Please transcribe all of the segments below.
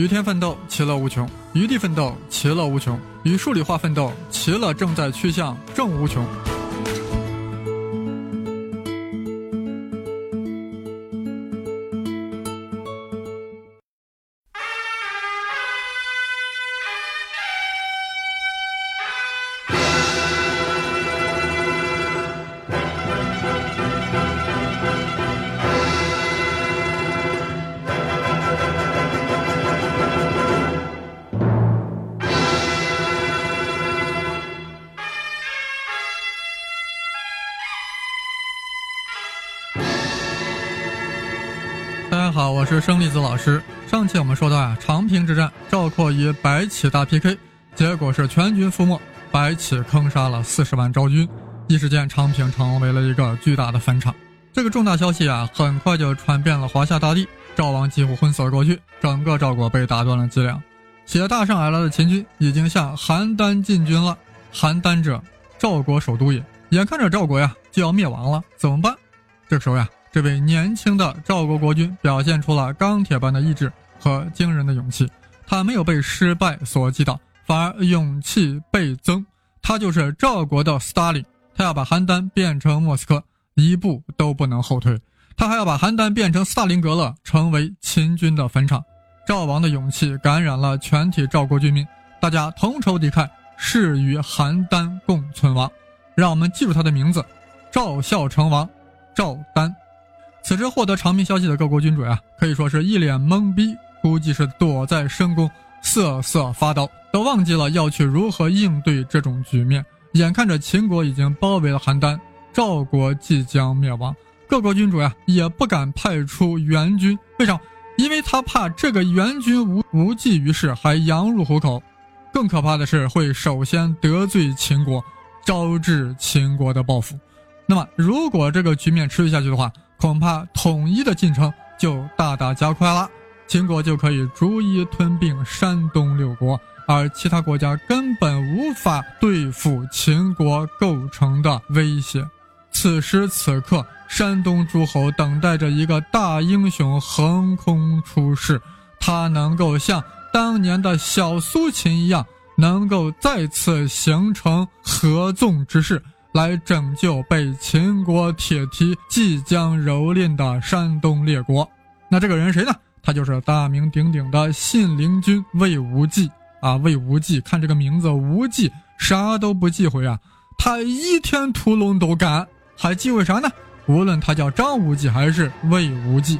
与天奋斗，其乐无穷；与地奋斗，其乐无穷；与数理化奋斗，其乐正在趋向正无穷。大家好，我是生粒子老师。上期我们说到啊，长平之战，赵括与白起大 PK，结果是全军覆没，白起坑杀了四十万赵军，一时间长平成为了一个巨大的坟场。这个重大消息啊，很快就传遍了华夏大地，赵王几乎昏死了过去，整个赵国被打断了脊梁。写大上而来的秦军已经向邯郸进军了。邯郸者，赵国首都也。眼看着赵国呀就要灭亡了，怎么办？这个时候呀。这位年轻的赵国国君表现出了钢铁般的意志和惊人的勇气，他没有被失败所击倒，反而勇气倍增。他就是赵国的斯大林，他要把邯郸变成莫斯科，一步都不能后退。他还要把邯郸变成斯大林格勒，成为秦军的坟场。赵王的勇气感染了全体赵国军民，大家同仇敌忾，誓与邯郸共存亡。让我们记住他的名字：赵孝成王，赵丹。此时获得长平消息的各国君主呀，可以说是一脸懵逼，估计是躲在深宫瑟瑟发抖，都忘记了要去如何应对这种局面。眼看着秦国已经包围了邯郸，赵国即将灭亡，各国君主呀也不敢派出援军。为啥？因为他怕这个援军无无济于事，还羊入虎口。更可怕的是，会首先得罪秦国，招致秦国的报复。那么，如果这个局面持续下去的话，恐怕统一的进程就大大加快了，秦国就可以逐一吞并山东六国，而其他国家根本无法对付秦国构成的威胁。此时此刻，山东诸侯等待着一个大英雄横空出世，他能够像当年的小苏秦一样，能够再次形成合纵之势。来拯救被秦国铁蹄即将蹂躏的山东列国，那这个人谁呢？他就是大名鼎鼎的信陵君魏无忌啊！魏无忌，看这个名字，无忌啥都不忌讳啊，他倚天屠龙都干，还忌讳啥呢？无论他叫张无忌还是魏无忌，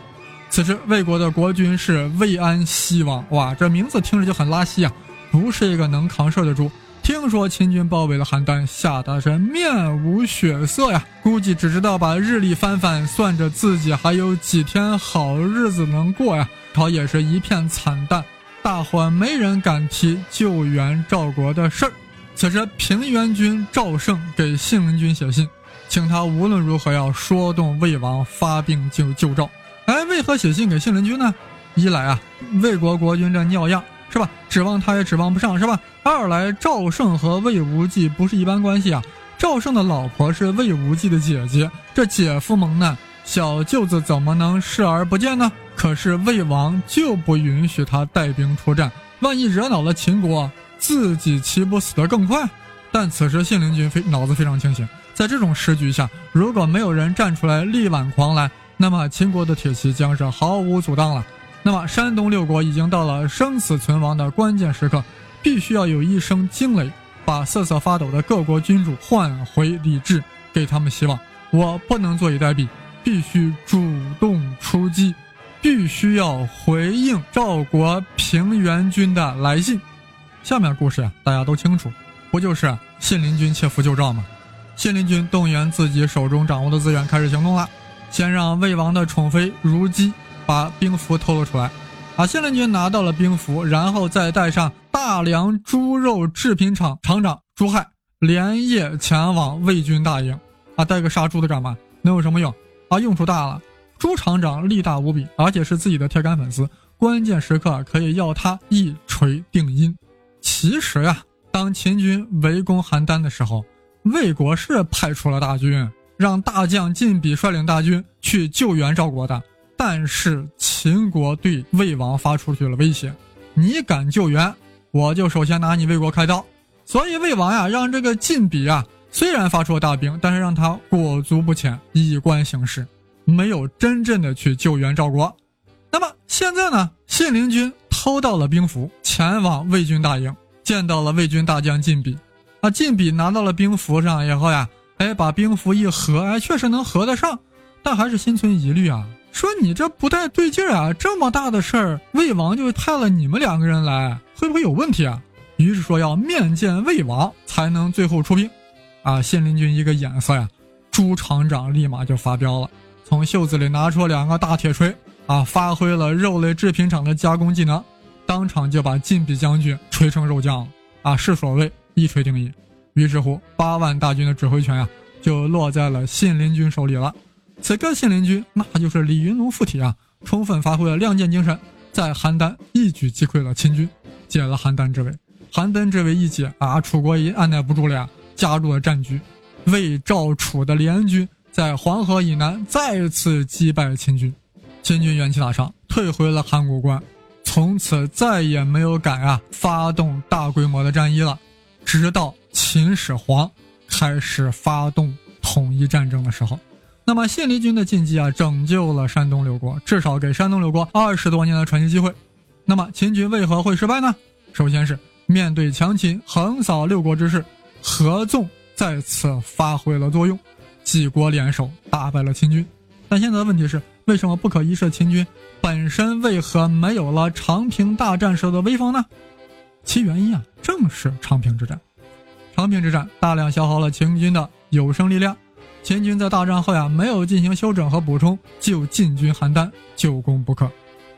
此时魏国的国君是魏安西王，哇，这名字听着就很拉稀啊，不是一个能扛事儿的主。听说秦军包围了邯郸，吓得是面无血色呀！估计只知道把日历翻翻，算着自己还有几天好日子能过呀。朝也是一片惨淡，大伙没人敢提救援赵国的事儿。此时平原君赵胜给信陵君写信，请他无论如何要说动魏王发兵救救赵。哎，为何写信给信陵君呢？一来啊，魏国国君这尿样。是吧？指望他也指望不上，是吧？二来，赵胜和魏无忌不是一般关系啊。赵胜的老婆是魏无忌的姐姐，这姐夫蒙难，小舅子怎么能视而不见呢？可是魏王就不允许他带兵出战，万一惹恼了秦国，自己岂不死得更快？但此时信陵君非脑子非常清醒，在这种时局下，如果没有人站出来力挽狂澜，那么秦国的铁骑将是毫无阻挡了。那么，山东六国已经到了生死存亡的关键时刻，必须要有一声惊雷，把瑟瑟发抖的各国君主唤回理智，给他们希望。我不能坐以待毙，必须主动出击，必须要回应赵国平原君的来信。下面故事呀，大家都清楚，不就是信陵君切腹救赵吗？信陵君动员自己手中掌握的资源，开始行动了。先让魏王的宠妃如姬。把兵符偷了出来，啊，信陵君拿到了兵符，然后再带上大梁猪肉制品厂厂长朱亥，连夜前往魏军大营，啊，带个杀猪的干嘛？能有什么用？啊，用处大了。朱厂长力大无比，而且是自己的铁杆粉丝，关键时刻可以要他一锤定音。其实呀，当秦军围攻邯郸的时候，魏国是派出了大军，让大将晋鄙率领大军去救援赵国的。但是秦国对魏王发出去了威胁，你敢救援，我就首先拿你魏国开刀。所以魏王呀，让这个晋鄙啊，虽然发出了大兵，但是让他裹足不前，以观形势，没有真正的去救援赵国。那么现在呢，信陵君偷到了兵符，前往魏军大营，见到了魏军大将晋鄙。啊，晋鄙拿到了兵符上以后呀，哎，把兵符一合，哎，确实能合得上，但还是心存疑虑啊。说你这不太对劲啊！这么大的事儿，魏王就派了你们两个人来，会不会有问题啊？于是说要面见魏王才能最后出兵。啊，信陵君一个眼色呀，朱厂长立马就发飙了，从袖子里拿出两个大铁锤，啊，发挥了肉类制品厂的加工技能，当场就把晋鄙将军锤成肉酱了。啊，是所谓一锤定音。于是乎，八万大军的指挥权呀，就落在了信陵君手里了。此刻信陵君那就是李云龙附体啊，充分发挥了亮剑精神，在邯郸一举击溃了秦军，解了邯郸之围。邯郸之围一解啊，楚国也按耐不住了呀，加入了战局。魏赵楚的联军在黄河以南再次击败秦军，秦军元气大伤，退回了函谷关，从此再也没有敢啊发动大规模的战役了。直到秦始皇开始发动统一战争的时候。那么信陵君的进击啊，拯救了山东六国，至少给山东六国二十多年的喘息机会。那么秦军为何会失败呢？首先是面对强秦横扫六国之势，合纵再次发挥了作用，几国联手打败了秦军。但现在的问题是，为什么不可一世的秦军本身为何没有了长平大战时的威风呢？其原因啊，正是长平之战。长平之战大量消耗了秦军的有生力量。秦军在大战后呀，没有进行休整和补充，就进军邯郸，久攻不克。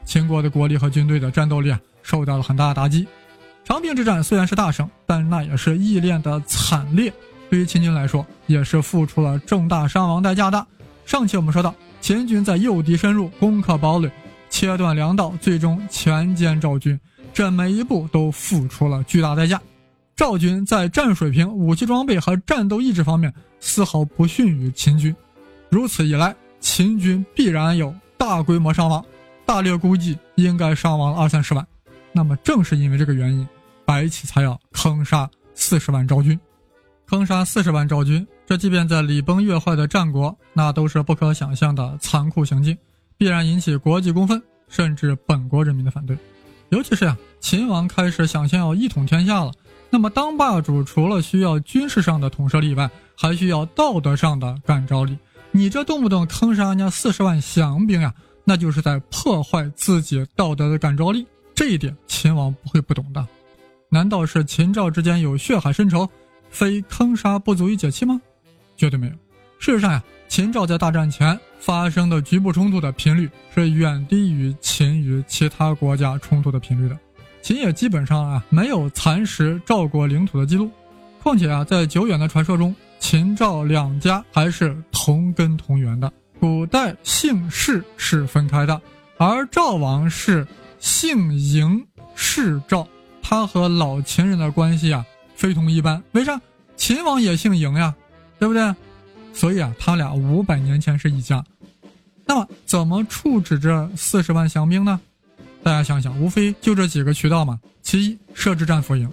秦国的国力和军队的战斗力啊，受到了很大的打击。长平之战虽然是大胜，但那也是意练的惨烈。对于秦军来说，也是付出了重大伤亡代价的。上期我们说到，秦军在诱敌深入，攻克堡垒，切断粮道，最终全歼赵军，这每一步都付出了巨大代价。赵军在战水平、武器装备和战斗意志方面丝毫不逊于秦军，如此一来，秦军必然有大规模伤亡，大略估计应该伤亡二三十万。那么，正是因为这个原因，白起才要坑杀四十万赵军。坑杀四十万赵军，这即便在礼崩乐坏的战国，那都是不可想象的残酷行径，必然引起国际公愤，甚至本国人民的反对。尤其是呀，秦王开始想象要一统天下了。那么，当霸主除了需要军事上的统摄力外，还需要道德上的感召力。你这动不动坑杀人家四十万降兵呀，那就是在破坏自己道德的感召力。这一点，秦王不会不懂的。难道是秦赵之间有血海深仇，非坑杀不足以解气吗？绝对没有。事实上呀，秦赵在大战前发生的局部冲突的频率是远低于秦与其他国家冲突的频率的。秦也基本上啊没有蚕食赵国领土的记录，况且啊在久远的传说中，秦赵两家还是同根同源的。古代姓氏是分开的，而赵王是姓嬴氏赵，他和老秦人的关系啊非同一般。为啥？秦王也姓嬴呀，对不对？所以啊，他俩五百年前是一家。那么怎么处置这四十万降兵呢？大家想想，无非就这几个渠道嘛。其一，设置战俘营，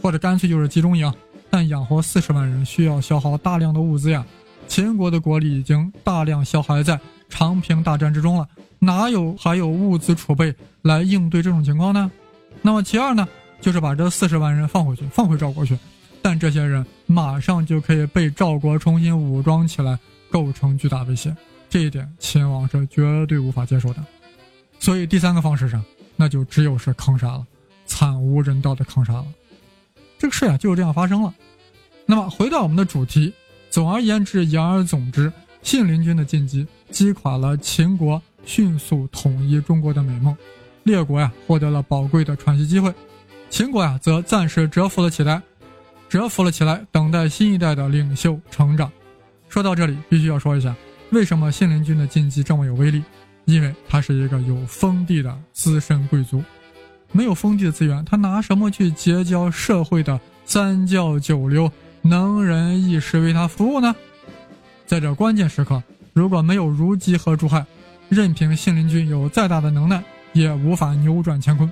或者干脆就是集中营。但养活四十万人需要消耗大量的物资呀。秦国的国力已经大量消耗在长平大战之中了，哪有还有物资储备来应对这种情况呢？那么其二呢，就是把这四十万人放回去，放回赵国去。但这些人马上就可以被赵国重新武装起来，构成巨大威胁。这一点，秦王是绝对无法接受的。所以第三个方式上，那就只有是坑杀了，惨无人道的坑杀了。这个事啊就是这样发生了。那么回到我们的主题，总而言之，言而总之，信陵君的进击击垮了秦国迅速统一中国的美梦，列国呀获得了宝贵的喘息机会，秦国呀则暂时蛰伏了起来，蛰伏了起来，等待新一代的领袖成长。说到这里，必须要说一下，为什么信陵君的进击这么有威力？因为他是一个有封地的资深贵族，没有封地的资源，他拿什么去结交社会的三教九流能人异士为他服务呢？在这关键时刻，如果没有如饥和朱亥，任凭信陵君有再大的能耐，也无法扭转乾坤。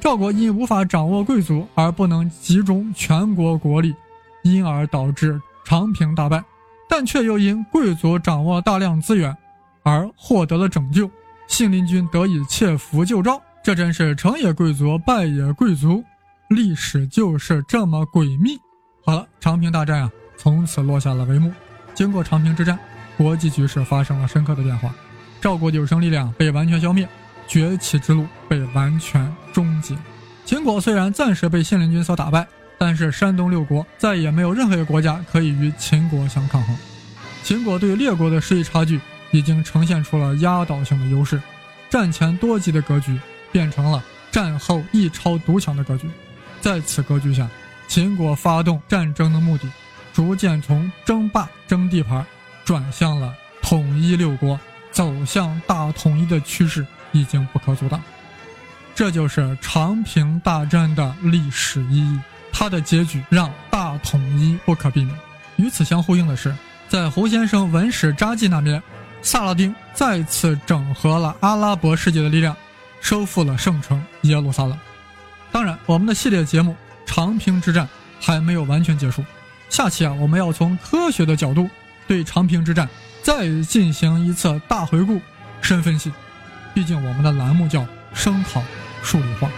赵国因无法掌握贵族而不能集中全国国力，因而导致长平大败，但却又因贵族掌握大量资源而获得了拯救，信陵君得以切符救赵。这真是成也贵族，败也贵族，历史就是这么诡秘。好了，长平大战啊，从此落下了帷幕。经过长平之战，国际局势发生了深刻的变化，赵国有生力量被完全消灭。崛起之路被完全终结。秦国虽然暂时被信陵君所打败，但是山东六国再也没有任何一个国家可以与秦国相抗衡。秦国对列国的实力差距已经呈现出了压倒性的优势，战前多级的格局变成了战后一超独强的格局。在此格局下，秦国发动战争的目的逐渐从争霸争地盘，转向了统一六国，走向大统一的趋势。已经不可阻挡，这就是长平大战的历史意义。它的结局让大统一不可避免。与此相呼应的是，在胡先生文史札记那边，萨拉丁再次整合了阿拉伯世界的力量，收复了圣城耶路撒冷。当然，我们的系列节目长平之战还没有完全结束。下期啊，我们要从科学的角度对长平之战再进行一次大回顾、深分析。毕竟，我们的栏目叫“声讨数理化”。